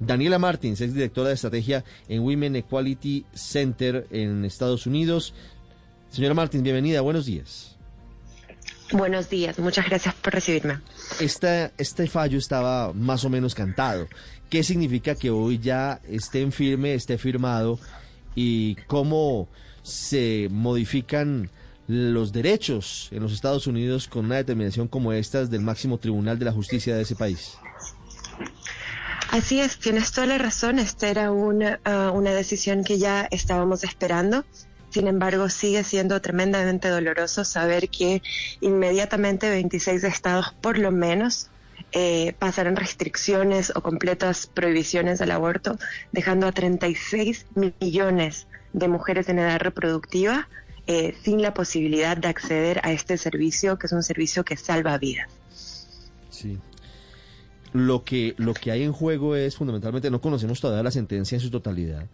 Daniela Martins es directora de estrategia en Women Equality Center en Estados Unidos. Señora Martins, bienvenida, buenos días. Buenos días, muchas gracias por recibirme. este fallo estaba más o menos cantado. ¿Qué significa que hoy ya esté en firme, esté firmado y cómo se modifican los derechos en los Estados Unidos con una determinación como esta del máximo tribunal de la justicia de ese país? Así es, tienes toda la razón. Esta era una, ah, una decisión que ya estábamos esperando. Sin embargo, sigue siendo tremendamente doloroso saber que inmediatamente 26 estados, por lo menos, eh, pasarán restricciones o completas prohibiciones al aborto, dejando a 36 millones de mujeres en edad reproductiva eh, sin la posibilidad de acceder a este servicio, que es un servicio que salva vidas. Sí, lo que, lo que hay en juego es fundamentalmente, no conocemos todavía la sentencia en su totalidad,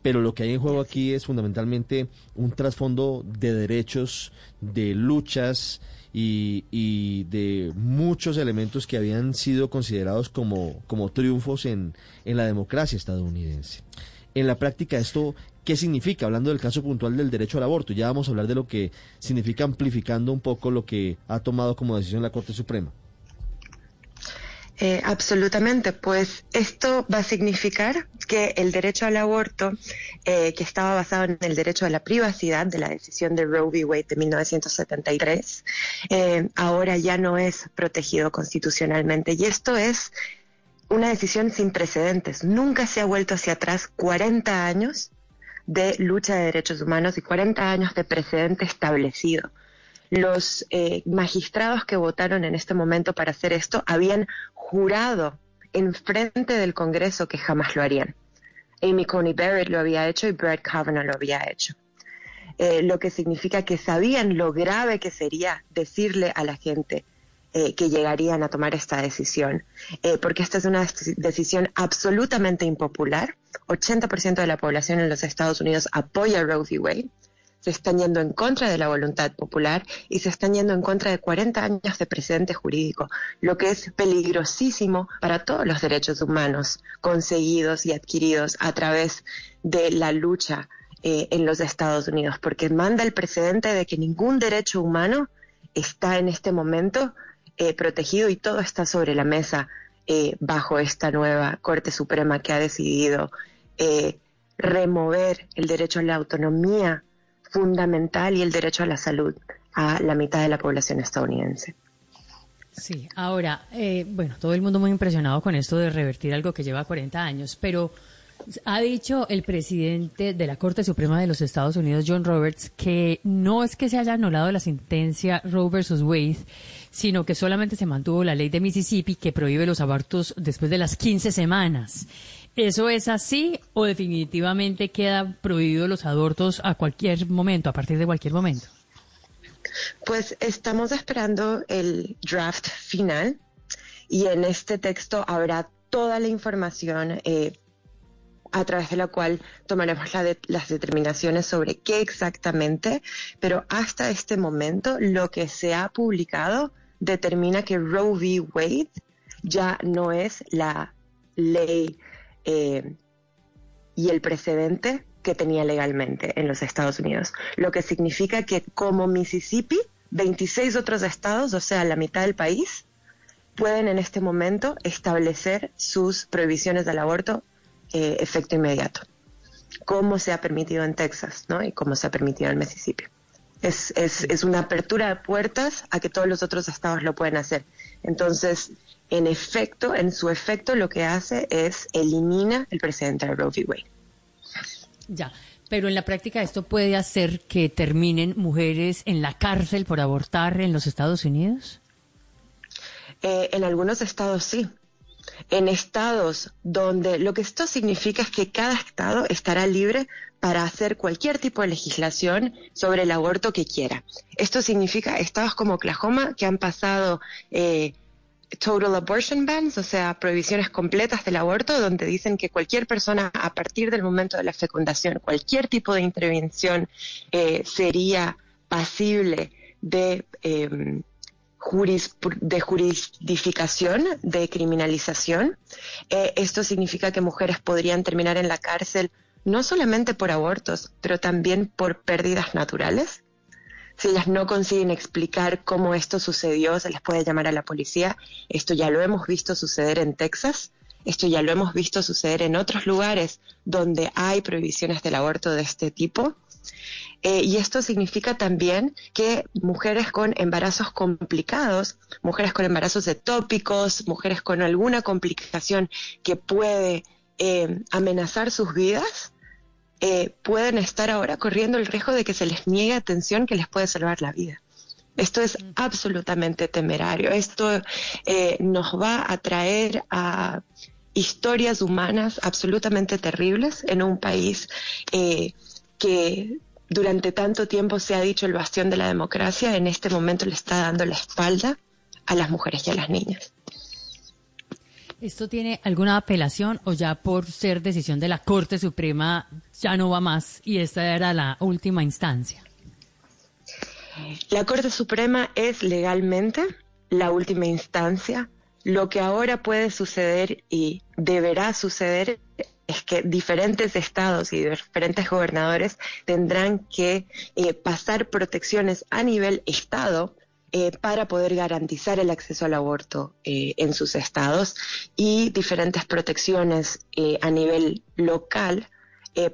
pero lo que hay en juego aquí es fundamentalmente un trasfondo de derechos, de luchas y, de muchos elementos que habían sido considerados como, como triunfos en, en la democracia estadounidense. En la práctica esto, ¿qué significa? Hablando del caso puntual del derecho al aborto, ya vamos a hablar de lo que significa amplificando un poco lo que ha tomado como decisión la Corte Suprema. Eh, absolutamente, pues esto va a significar que el derecho al aborto, eh, que estaba basado en el derecho a la privacidad de la decisión de Roe v. Wade de 1973, eh, ahora ya no es protegido constitucionalmente. Y esto es una decisión sin precedentes. Nunca se ha vuelto hacia atrás 40 años de lucha de derechos humanos y 40 años de precedente establecido los eh, magistrados que votaron en este momento para hacer esto habían jurado en frente del Congreso que jamás lo harían. Amy Coney Barrett lo había hecho y Brett Kavanaugh lo había hecho. Eh, lo que significa que sabían lo grave que sería decirle a la gente eh, que llegarían a tomar esta decisión, porque esta es una decisión absolutamente impopular. 80% de la población en los Estados Unidos apoya Roe v. Wade se están yendo en contra de la voluntad popular y se están yendo en contra de 40 años de precedente jurídico, lo que es peligrosísimo para todos los derechos humanos conseguidos y adquiridos a través de la lucha eh, en los Estados Unidos, porque manda el precedente de que ningún derecho humano está en este momento eh, protegido y todo está sobre la mesa eh, bajo esta nueva Corte Suprema que ha decidido remover el derecho a la autonomía fundamental y el derecho a la salud a la mitad de la población estadounidense. Sí, ahora, eh, bueno, todo el mundo muy impresionado con esto de revertir algo que lleva 40 años, pero ha dicho el presidente de la Corte Suprema de los Estados Unidos, John Roberts, que no es que se haya anulado la sentencia Roe versus Wade, sino que solamente se mantuvo la ley de Mississippi que prohíbe los abortos después de las 15 semanas. ¿Eso es así o definitivamente quedan prohibidos los abortos a cualquier momento, a partir de cualquier momento? Pues estamos esperando el draft final y en este texto habrá toda la información eh, a través de la cual tomaremos las determinaciones sobre qué exactamente, pero hasta este momento lo que se ha publicado determina que Roe v. Wade ya no es la ley eh, y el precedente que tenía legalmente en los Estados Unidos. Lo que significa que como Mississippi, 26 otros estados, o sea, la mitad del país, pueden en este momento establecer sus prohibiciones del aborto eh, efecto inmediato, como se ha permitido en Texas ¿no? y como se ha permitido en Mississippi. Es, es, es una apertura de puertas a que todos los otros estados lo pueden hacer. Entonces, en efecto, en su efecto, lo que hace es elimina el precedente de Roe v. Wade. Ya, pero en la práctica esto puede hacer que terminen mujeres en la cárcel por abortar en los Estados Unidos. Eh, en algunos estados sí. En estados donde lo que esto significa es que cada estado estará libre para hacer cualquier tipo de legislación sobre el aborto que quiera. Esto significa estados como Oklahoma que han pasado eh, total abortion bans, o sea, prohibiciones completas del aborto, donde dicen que cualquier persona a partir del momento de la fecundación, cualquier tipo de intervención eh, sería pasible de em, de juridificación, de criminalización. Eh, esto significa que mujeres podrían terminar en la cárcel no solamente por abortos, pero también por pérdidas naturales. Si ellas no consiguen explicar cómo esto sucedió, se les puede llamar a la policía. Esto ya lo hemos visto suceder en Texas. Esto ya lo hemos visto suceder en otros lugares donde hay prohibiciones del aborto de este tipo. Eh, y esto significa también que mujeres con embarazos complicados, mujeres con embarazos etópicos, mujeres con alguna complicación que puede eh, amenazar sus vidas, eh, pueden estar ahora corriendo el riesgo de que se les niegue atención que les puede salvar la vida. Esto es absolutamente temerario. Esto nos va a traer a historias humanas absolutamente terribles en un país que durante tanto tiempo se ha dicho el bastión de la democracia, en este momento le está dando la espalda a las mujeres y a las niñas. ¿Esto tiene alguna apelación o ya por ser decisión de la Corte Suprema ya no va más y esta era la última instancia? La Corte Suprema es legalmente la última instancia. Lo que ahora puede suceder y deberá suceder es que diferentes estados y diferentes gobernadores tendrán que eh, pasar protecciones a nivel estado eh, para poder garantizar el acceso al aborto eh, en sus estados y diferentes protecciones a nivel local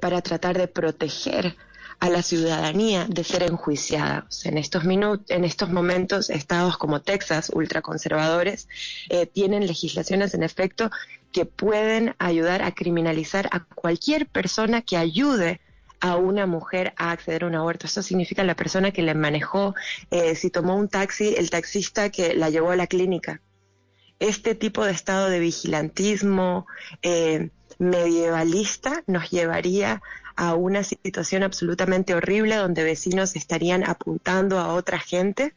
para tratar de proteger a la ciudadanía de ser enjuiciada. en, estos en estos momentos, estados como Texas, ultraconservadores, eh, tienen legislaciones en efecto que pueden ayudar a criminalizar a cualquier persona que ayude a una mujer a acceder a un aborto. Eso significa la persona que le manejó, eh, si tomó un taxi, el taxista que la llevó a la clínica. Este tipo de estado de vigilantismo eh, medievalista nos llevaría a una situación absolutamente horrible donde vecinos estarían apuntando a otra gente.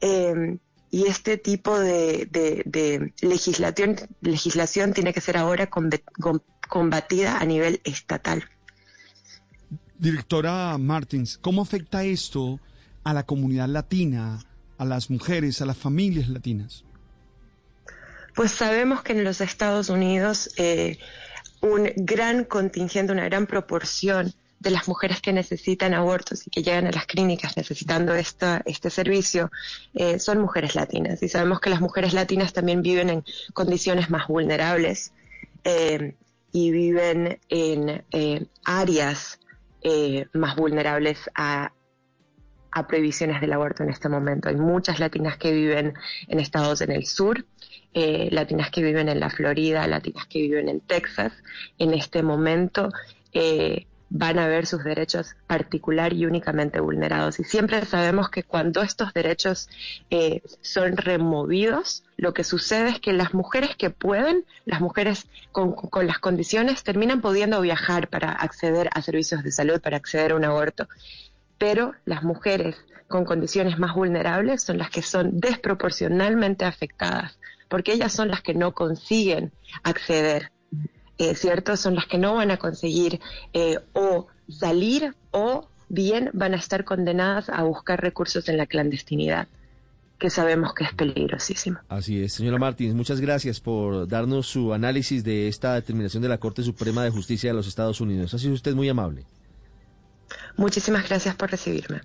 Eh, y este tipo de, legislación, legislación tiene que ser ahora combatida a nivel estatal. Directora Martins, ¿cómo afecta esto a la comunidad latina, a las mujeres, a las familias latinas? Pues sabemos que en los Estados Unidos eh, un gran contingente, una gran proporción de las mujeres que necesitan abortos y que llegan a las clínicas necesitando esta, este servicio eh, son mujeres latinas. Y sabemos que las mujeres latinas también viven en condiciones más vulnerables eh, y viven en eh, áreas más vulnerables a, a prohibiciones del aborto en este momento. Hay muchas latinas que viven en estados en el sur eh, latinas que viven en la Florida, latinas que viven en Texas, en este momento eh, van a ver sus derechos particular y únicamente vulnerados. Y siempre sabemos que cuando estos derechos eh, son removidos, lo que sucede es que las mujeres que pueden, las mujeres con, las condiciones, terminan pudiendo viajar para acceder a servicios de salud, para acceder a un aborto. Pero las mujeres con condiciones más vulnerables son las que son desproporcionalmente afectadas porque ellas son las que no consiguen acceder, eh, ¿cierto? Son las que no van a conseguir eh, o salir o bien van a estar condenadas a buscar recursos en la clandestinidad que sabemos que es peligrosísimo. Así es, señora Martínez, muchas gracias por darnos su análisis de esta determinación de la Corte Suprema de Justicia de los Estados Unidos. Ha sido usted muy amable. Muchísimas gracias por recibirme.